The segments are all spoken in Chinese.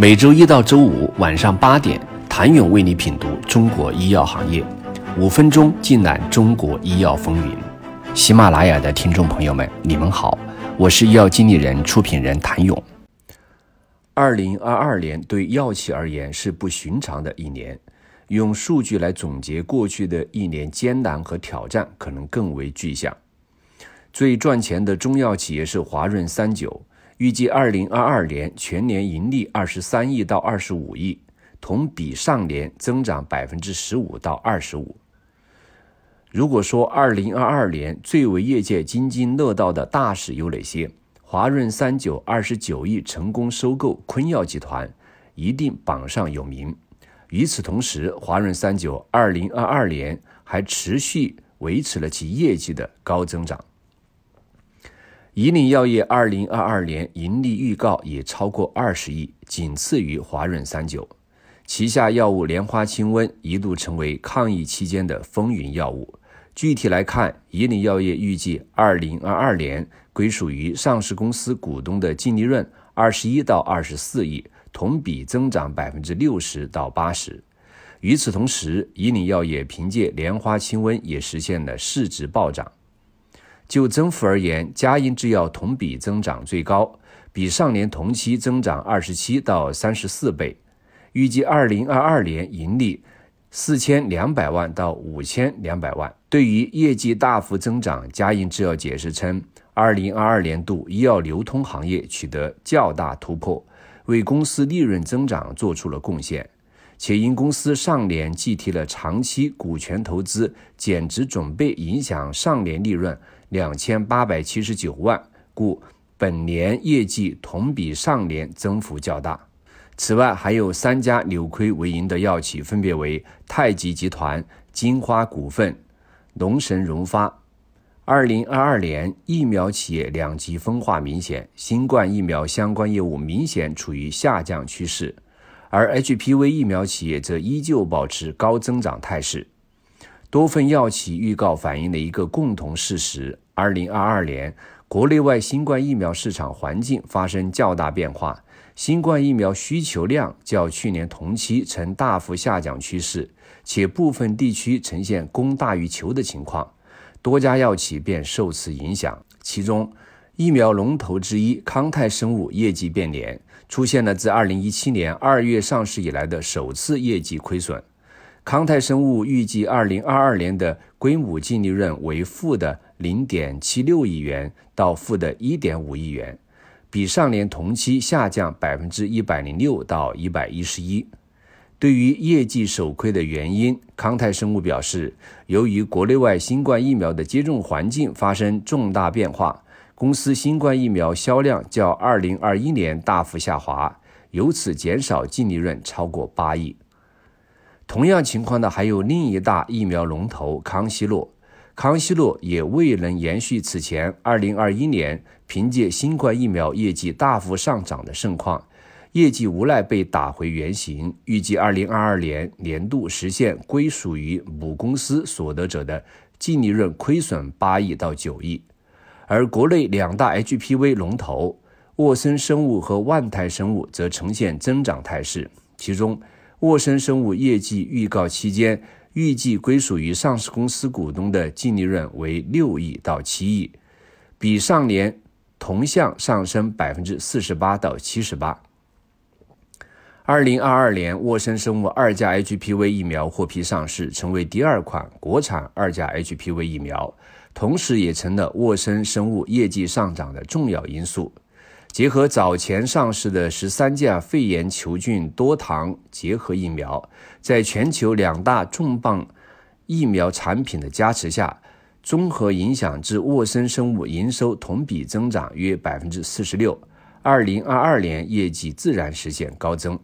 每周一到周五晚上八点，谭勇为你品读中国医药行业，五分钟尽览中国医药风云。喜马拉雅的听众朋友们，你们好，我是医药经理人、出品人谭勇。二零二二年对药企而言是不寻常的一年，用数据来总结过去的一年艰难和挑战，可能更为具象。最赚钱的中药企业是华润三九。预计二零二二年全年盈利二十三亿到二十五亿，同比上年增长百分之十五到二十五。如果说二零二二年最为业界津津乐道的大事有哪些？华润三九二十九亿成功收购昆药集团，一定榜上有名。与此同时，华润三九二零二二年还持续维持了其业绩的高增长。以岭药业二零二二年盈利预告也超过二十亿，仅次于华润三九。旗下药物莲花清瘟一度成为抗疫期间的风云药物。具体来看，以岭药业预计二零二二年归属于上市公司股东的净利润二十一到二十四亿，同比增长百分之六十到八十。与此同时，以岭药业凭借莲花清瘟也实现了市值暴涨。就增幅而言，嘉银制药同比增长最高，比上年同期增长二十七到三十四倍。预计二零二二年盈利四千两百万到五千两百万。对于业绩大幅增长，嘉银制药解释称，二零二二年度医药流通行业取得较大突破，为公司利润增长做出了贡献。且因公司上年计提了长期股权投资减值准备，影响上年利润。两千八百七十九万，故本年业绩同比上年增幅较大。此外，还有三家扭亏为盈的药企，分别为太极集团、金花股份、龙神荣发。二零二二年，疫苗企业两极分化明显，新冠疫苗相关业务明显处于下降趋势，而 HPV 疫苗企业则依旧保持高增长态势。多份药企预告反映了一个共同事实：二零二二年国内外新冠疫苗市场环境发生较大变化，新冠疫苗需求量较去年同期呈大幅下降趋势，且部分地区呈现供大于求的情况，多家药企便受此影响。其中，疫苗龙头之一康泰生物业绩变脸，出现了自二零一七年二月上市以来的首次业绩亏损。康泰生物预计，二零二二年的归母净利润为负的零点七六亿元到负的一点五亿元，比上年同期下降百分之一百零六到一百一十一。对于业绩首亏的原因，康泰生物表示，由于国内外新冠疫苗的接种环境发生重大变化，公司新冠疫苗销量较二零二一年大幅下滑，由此减少净利润超过八亿。同样情况的还有另一大疫苗龙头康希诺，康希诺也未能延续此前2021年凭借新冠疫苗业绩大幅上涨的盛况，业绩无奈被打回原形，预计2022年年度实现归属于母公司所得者的净利润亏损8亿到9亿，而国内两大 HPV 龙头沃森生物和万泰生物则呈现增长态势，其中。沃森生物业绩预告期间，预计归属于上市公司股东的净利润为六亿到七亿，比上年同向上升百分之四十八到七十八。二零二二年，沃森生物二价 HPV 疫苗获批上市，成为第二款国产二价 HPV 疫苗，同时也成了沃森生物业绩上涨的重要因素。结合早前上市的十三价肺炎球菌多糖结合疫苗，在全球两大重磅疫苗产品的加持下，综合影响至沃森生物营收同比增长约百分之四十六。二零二二年业绩自然实现高增。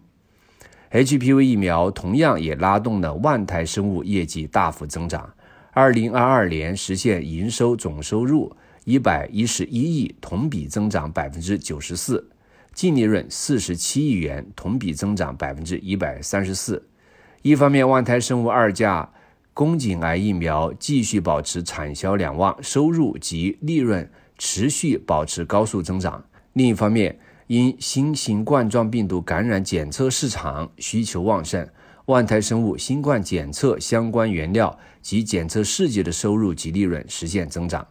HPV 疫苗同样也拉动了万泰生物业绩大幅增长，二零二二年实现营收总收入。一百一十一亿，同比增长百分之九十四，净利润四十七亿元，同比增长百分之一百三十四。一方面，万泰生物二价宫颈癌疫苗继续保持产销两旺，收入及利润持续保持高速增长；另一方面，因新型冠状病毒感染检测市场需求旺盛，万泰生物新冠检测相关原料及检测试剂的收入及利润实现增长。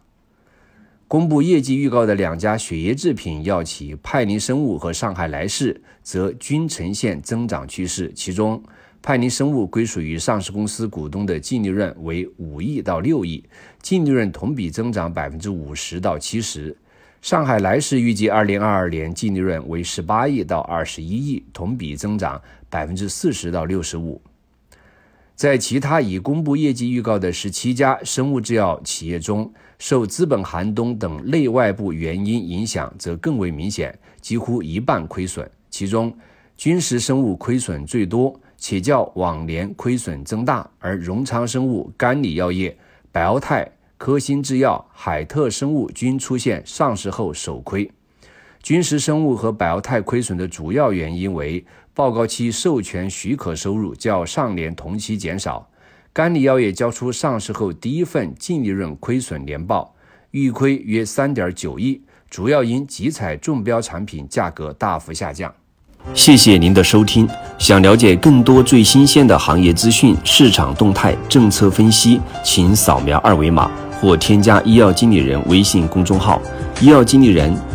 公布业绩预告的两家血液制品药企派宁生物和上海莱士，则均呈现增长趋势，其中。派宁生物归属于上市公司股东的净利润为五亿到六亿，净利润同比增长百分之五十到七十。上海莱士预计二零二二年净利润为十八亿到二十一亿，同比增长百分之四十到六十五。在其他已公布业绩预告的十七家生物制药企业中，受资本寒冬等内外部原因影响则更为明显，几乎一半亏损。其中，君实生物亏损最多。且较往年亏损增大，而荣昌生物、甘李药业、百奥泰、科兴制药、海特生物均出现上市后首亏。君实生物和百奥泰亏损的主要原因为报告期授权许可收入较上年同期减少。甘李药业交出上市后第一份净利润亏损年报，预亏约三点九亿，主要因集采中标产品价格大幅下降。谢谢您的收听。想了解更多最新鲜的行业资讯、市场动态、政策分析，请扫描二维码或添加医药经理人微信公众号“医药经理人”——